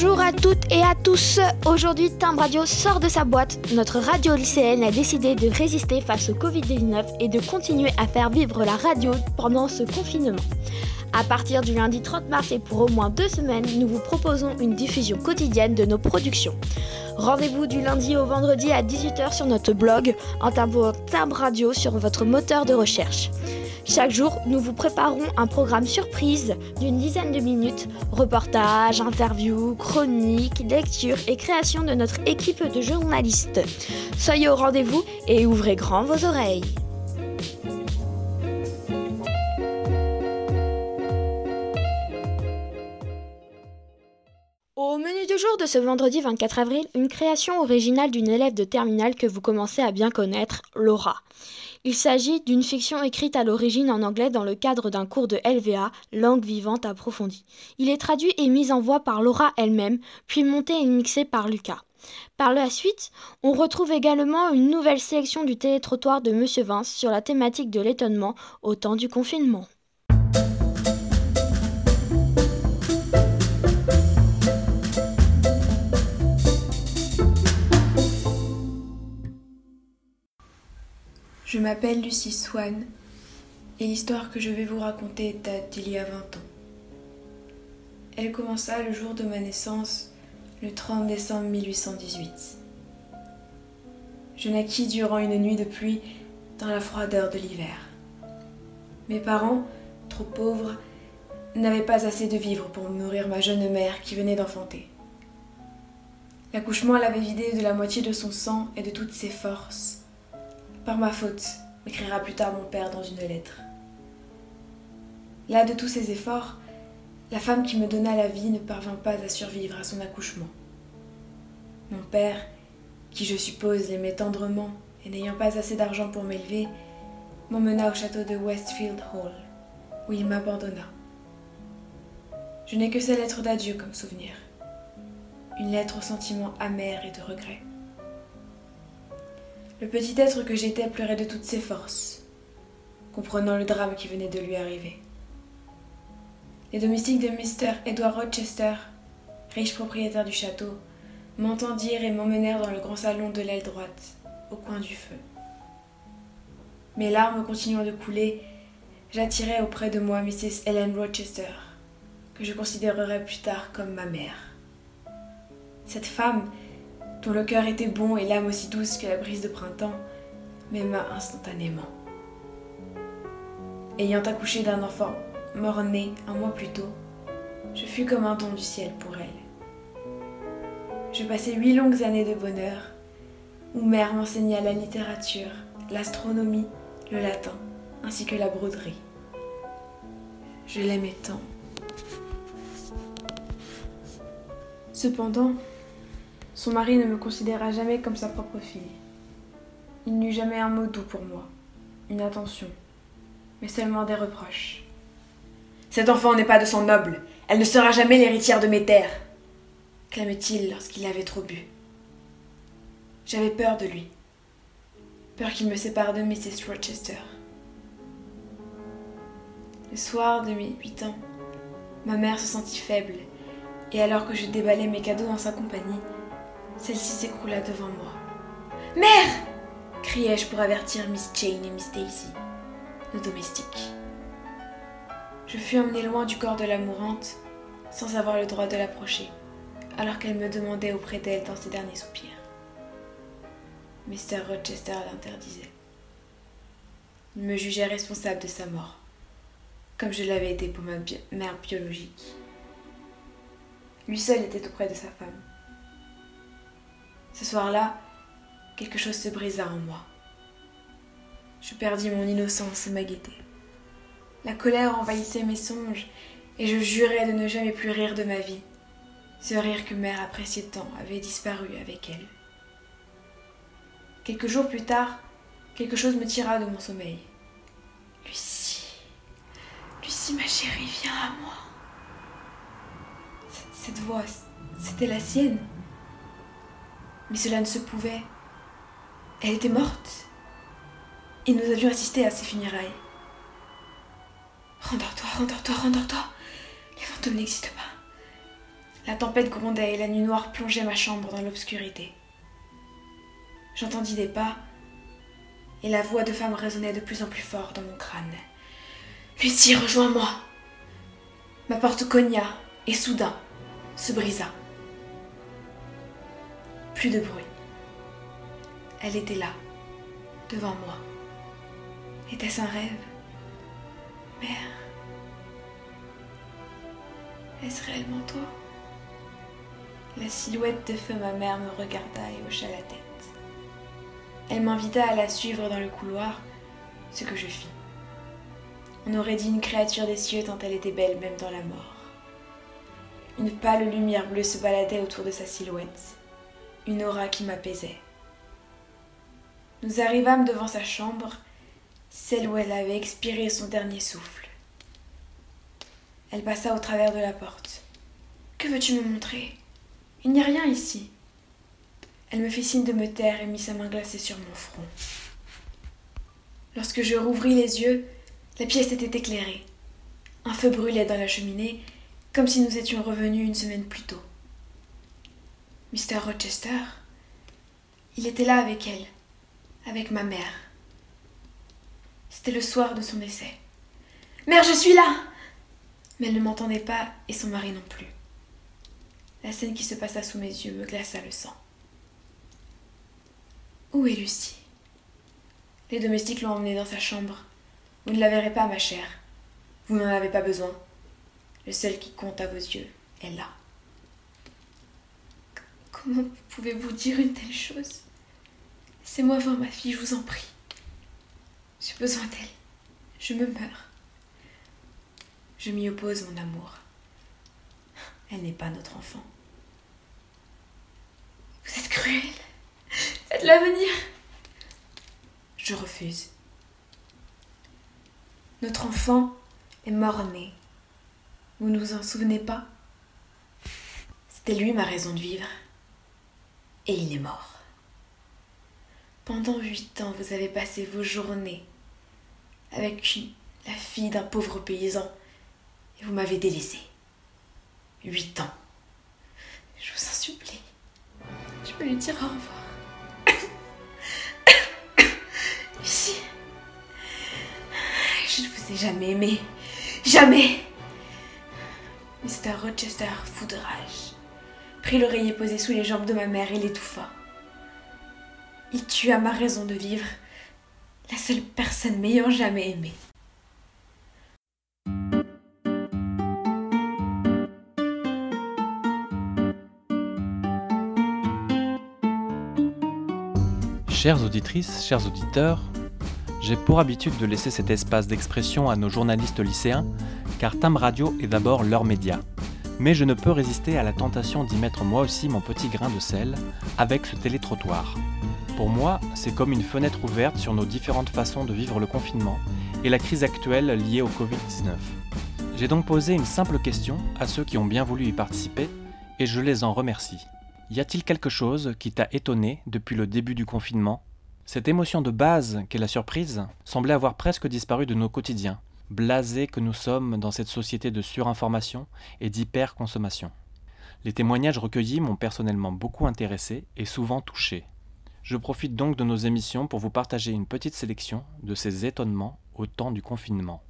Bonjour à toutes et à tous. Aujourd'hui, Timbre Radio sort de sa boîte. Notre radio lycéenne a décidé de résister face au Covid-19 et de continuer à faire vivre la radio pendant ce confinement. À partir du lundi 30 mars et pour au moins deux semaines, nous vous proposons une diffusion quotidienne de nos productions. Rendez-vous du lundi au vendredi à 18h sur notre blog en tapant Timbre Radio sur votre moteur de recherche. Chaque jour, nous vous préparons un programme surprise d'une dizaine de minutes, reportages, interviews, chroniques, lectures et création de notre équipe de journalistes. Soyez au rendez-vous et ouvrez grand vos oreilles. Jour de ce vendredi 24 avril, une création originale d'une élève de terminale que vous commencez à bien connaître, Laura. Il s'agit d'une fiction écrite à l'origine en anglais dans le cadre d'un cours de LVA, langue vivante approfondie. Il est traduit et mis en voix par Laura elle-même, puis monté et mixé par Lucas. Par la suite, on retrouve également une nouvelle sélection du télétrottoir de Monsieur Vince sur la thématique de l'étonnement au temps du confinement. Je m'appelle Lucie Swann et l'histoire que je vais vous raconter date d'il y a 20 ans. Elle commença le jour de ma naissance, le 30 décembre 1818. Je naquis durant une nuit de pluie dans la froideur de l'hiver. Mes parents, trop pauvres, n'avaient pas assez de vivres pour nourrir ma jeune mère qui venait d'enfanter. L'accouchement l'avait vidée de la moitié de son sang et de toutes ses forces par ma faute, m'écrira plus tard mon père dans une lettre. Là de tous ses efforts, la femme qui me donna la vie ne parvint pas à survivre à son accouchement. Mon père, qui je suppose l'aimait tendrement et n'ayant pas assez d'argent pour m'élever, m'emmena au château de Westfield Hall, où il m'abandonna. Je n'ai que sa lettre d'adieu comme souvenir. Une lettre au sentiment amer et de regret. Le petit être que j'étais pleurait de toutes ses forces, comprenant le drame qui venait de lui arriver. Les domestiques de Mr. Edward Rochester, riche propriétaire du château, m'entendirent et m'emmenèrent dans le grand salon de l'aile droite, au coin du feu. Mes larmes continuant de couler, j'attirai auprès de moi Mrs. Helen Rochester, que je considérerai plus tard comme ma mère. Cette femme dont le cœur était bon et l'âme aussi douce que la brise de printemps, m'aima instantanément. Ayant accouché d'un enfant mort-né un mois plus tôt, je fus comme un don du ciel pour elle. Je passai huit longues années de bonheur, où mère m'enseigna la littérature, l'astronomie, le latin, ainsi que la broderie. Je l'aimais tant. Cependant, son mari ne me considéra jamais comme sa propre fille. Il n'eut jamais un mot doux pour moi, une attention, mais seulement des reproches. Cet enfant n'est pas de sang noble, elle ne sera jamais l'héritière de mes terres, clamait-il lorsqu'il avait trop bu. J'avais peur de lui, peur qu'il me sépare de Mrs. Rochester. Le soir de mes huit ans, ma mère se sentit faible, et alors que je déballais mes cadeaux en sa compagnie, celle-ci s'écroula devant moi. Mère criai-je pour avertir Miss Jane et Miss Daisy, nos domestiques. Je fus emmenée loin du corps de la mourante, sans avoir le droit de l'approcher, alors qu'elle me demandait auprès d'elle dans ses derniers soupirs. Mr. Rochester l'interdisait. Il me jugeait responsable de sa mort, comme je l'avais été pour ma mère biologique. Lui seul était auprès de sa femme. Ce soir-là, quelque chose se brisa en moi. Je perdis mon innocence et ma gaieté. La colère envahissait mes songes et je jurais de ne jamais plus rire de ma vie. Ce rire que mère appréciait tant avait disparu avec elle. Quelques jours plus tard, quelque chose me tira de mon sommeil. Lucie, Lucie, ma chérie, viens à moi. Cette voix, c'était la sienne. Mais cela ne se pouvait. Elle était morte. Et nous avions assisté à ses funérailles. Rendors-toi, rendors-toi, rendors-toi. Les fantômes n'existent pas. La tempête grondait et la nuit noire plongeait ma chambre dans l'obscurité. J'entendis des pas et la voix de femme résonnait de plus en plus fort dans mon crâne. Lucie, rejoins-moi. Ma porte cogna et soudain se brisa. Plus de bruit. Elle était là, devant moi. Était-ce un rêve? Mère Est-ce réellement toi? La silhouette de feu ma mère me regarda et hocha la tête. Elle m'invita à la suivre dans le couloir, ce que je fis. On aurait dit une créature des cieux tant elle était belle même dans la mort. Une pâle lumière bleue se baladait autour de sa silhouette, une aura qui m'apaisait. Nous arrivâmes devant sa chambre, celle où elle avait expiré son dernier souffle. Elle passa au travers de la porte. Que veux-tu me montrer? Il n'y a rien ici. Elle me fit signe de me taire et mit sa main glacée sur mon front. Lorsque je rouvris les yeux, la pièce était éclairée. Un feu brûlait dans la cheminée, comme si nous étions revenus une semaine plus tôt. Mr. Rochester, il était là avec elle, avec ma mère. C'était le soir de son décès. Mère, je suis là Mais elle ne m'entendait pas et son mari non plus. La scène qui se passa sous mes yeux me glaça le sang. Où est Lucie? Les domestiques l'ont emmenée dans sa chambre. Vous ne la verrez pas, ma chère. Vous n'en avez pas besoin. Le seul qui compte à vos yeux est là. Comment pouvez-vous dire une telle chose? Laissez-moi voir ma fille, je vous en prie. J'ai besoin d'elle. Je me meurs. Je m'y oppose, mon amour. Elle n'est pas notre enfant. Vous êtes cruel. Faites-la venir. Je refuse. Notre enfant est mort-né. Vous ne vous en souvenez pas? C'était lui ma raison de vivre. Et il est mort. Pendant huit ans, vous avez passé vos journées avec la fille d'un pauvre paysan et vous m'avez délaissé. Huit ans. Je vous en supplie. Je peux lui dire au revoir. Je ne vous ai jamais aimé. Jamais. Mr. Rochester, fou de rage, prit l'oreiller posé sous les jambes de ma mère et l'étouffa. Il tua ma raison de vivre, la seule personne m'ayant jamais aimé. Chères auditrices, chers auditeurs, j'ai pour habitude de laisser cet espace d'expression à nos journalistes lycéens, car Tam Radio est d'abord leur média. Mais je ne peux résister à la tentation d'y mettre moi aussi mon petit grain de sel avec ce télétrottoir. Pour moi, c'est comme une fenêtre ouverte sur nos différentes façons de vivre le confinement et la crise actuelle liée au Covid-19. J'ai donc posé une simple question à ceux qui ont bien voulu y participer et je les en remercie. Y a-t-il quelque chose qui t'a étonné depuis le début du confinement? Cette émotion de base qu'est la surprise semblait avoir presque disparu de nos quotidiens, blasés que nous sommes dans cette société de surinformation et d'hyperconsommation. Les témoignages recueillis m'ont personnellement beaucoup intéressé et souvent touché. Je profite donc de nos émissions pour vous partager une petite sélection de ces étonnements au temps du confinement.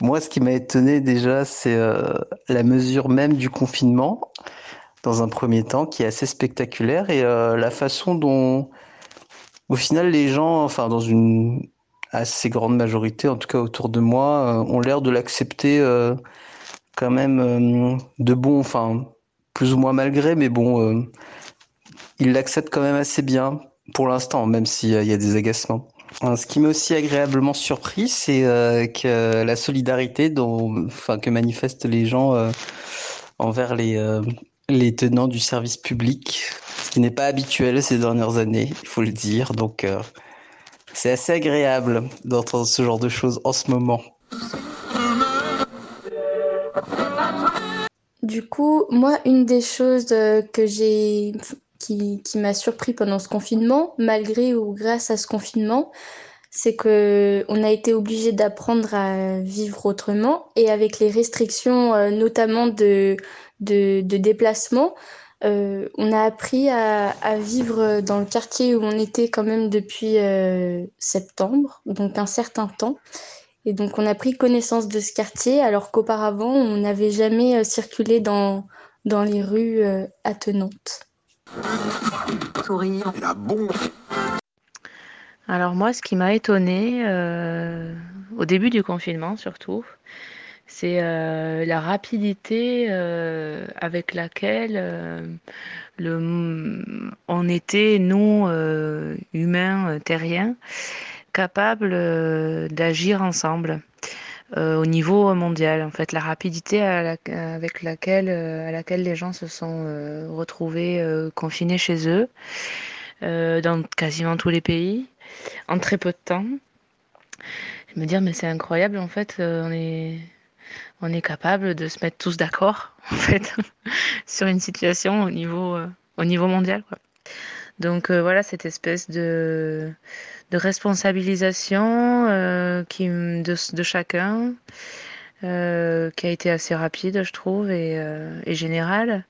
Moi, ce qui m'a étonné déjà, c'est euh, la mesure même du confinement dans un premier temps, qui est assez spectaculaire, et euh, la façon dont, au final, les gens, enfin, dans une assez grande majorité, en tout cas autour de moi, euh, ont l'air de l'accepter euh, quand même de bon, enfin, plus ou moins malgré, mais bon, ils l'acceptent quand même assez bien pour l'instant, même s'il y a des agacements. Ce qui m'a aussi agréablement surpris, c'est que la solidarité que manifestent les gens envers les, tenants du service public, qui n'est pas habituel ces dernières années, il faut le dire. Donc, euh, c'est assez agréable d'entendre ce genre de choses en ce moment. Du coup, moi, une des choses euh, que j'ai qui, m'a surpris pendant ce confinement, malgré ou grâce à ce confinement, c'est que on a été obligé d'apprendre à vivre autrement et avec les restrictions euh, notamment de, de déplacement, euh, on a appris à, à, vivre dans le quartier où on était quand même depuis euh, septembre, donc un certain temps. Et donc on a pris connaissance de ce quartier alors qu'auparavant on n'avait jamais euh, circulé dans, dans les rues euh, attenantes. La bombe alors moi, ce qui m'a étonné euh, au début du confinement surtout, c'est euh, la rapidité euh, avec laquelle euh, le, on était, nous, humains terriens, capables d'agir ensemble au niveau mondial. En fait, la rapidité à avec laquelle, à laquelle les gens se sont retrouvés confinés chez eux, dans quasiment tous les pays en très peu de temps. Je me dire, mais c'est incroyable, en fait, on est, on est capable de se mettre tous d'accord, en fait, sur une situation au niveau, euh, au niveau mondial. Donc euh, voilà, cette espèce de, responsabilisation euh, qui, de, chacun, qui a été assez rapide, je trouve, et, et générale,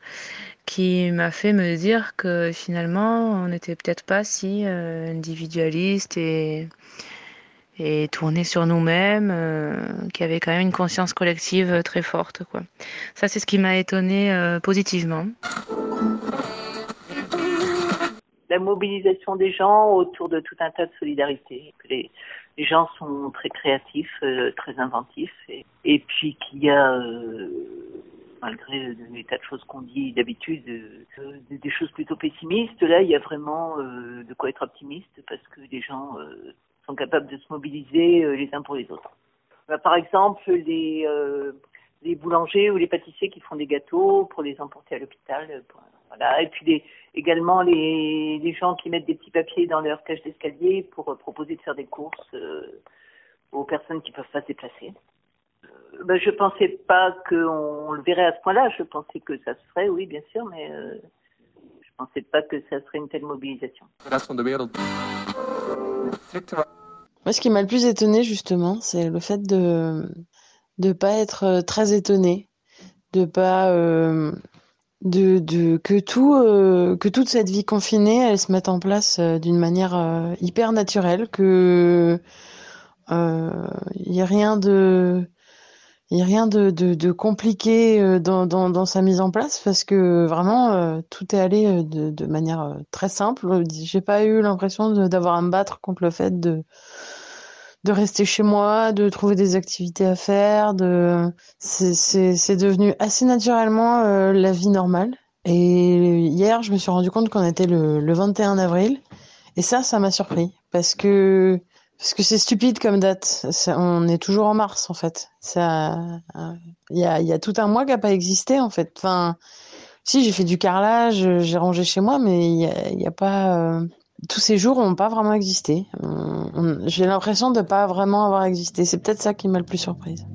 qui m'a fait me dire que finalement, on n'était peut-être pas si individualiste et, et tourné sur nous-mêmes, euh, qui avait quand même une conscience collective très forte. Ça, c'est ce qui m'a étonné euh, positivement. La mobilisation des gens autour de tout un tas de solidarités. Les, les gens sont très créatifs, euh, très inventifs, et, puis qu'il y a, euh, malgré les tas de choses qu'on dit d'habitude, euh, des choses plutôt pessimistes, là, il y a vraiment de quoi être optimiste parce que les gens sont capables de se mobiliser euh, les uns pour les autres. Bah, par exemple, les, euh, les boulangers ou les pâtissiers qui font des gâteaux pour les emporter à l'hôpital. euh, Voilà. Et puis les, également les, gens qui mettent des petits papiers dans leur cage d'escalier pour proposer de faire des courses aux personnes qui peuvent pas se déplacer. Bah, je pensais pas qu'on le verrait à ce point-là. Je pensais que ça se ferait, oui, bien sûr, mais je pensais pas que ça serait une telle mobilisation. Moi, ce qui m'a le plus étonné, justement, c'est le fait de de pas être euh, très étonné, de pas euh, de, de que tout euh, que toute cette vie confinée, elle se mette en place euh, d'une manière euh, hyper naturelle, que il y a rien de il y a rien de, compliqué euh, dans, sa mise en place parce que vraiment euh, tout est allé euh, de, manière euh, très simple. J'ai pas eu l'impression d'avoir à me battre contre le fait de rester chez moi, de trouver des activités à faire, de c'est devenu assez naturellement euh, la vie normale. Et hier, je me suis rendu compte qu'on était le, le 21 avril et ça, ça m'a surpris parce que parce que c'est stupide comme date. On est toujours en mars en fait. Ça, il y a tout un mois qui a pas existé en fait. Enfin, si j'ai fait du carrelage, j'ai rangé chez moi, mais il y a, y a pas euh, tous ces jours n'ont pas vraiment existé. J'ai l'impression de pas vraiment avoir existé. C'est peut-être ça qui m'a le plus surprise.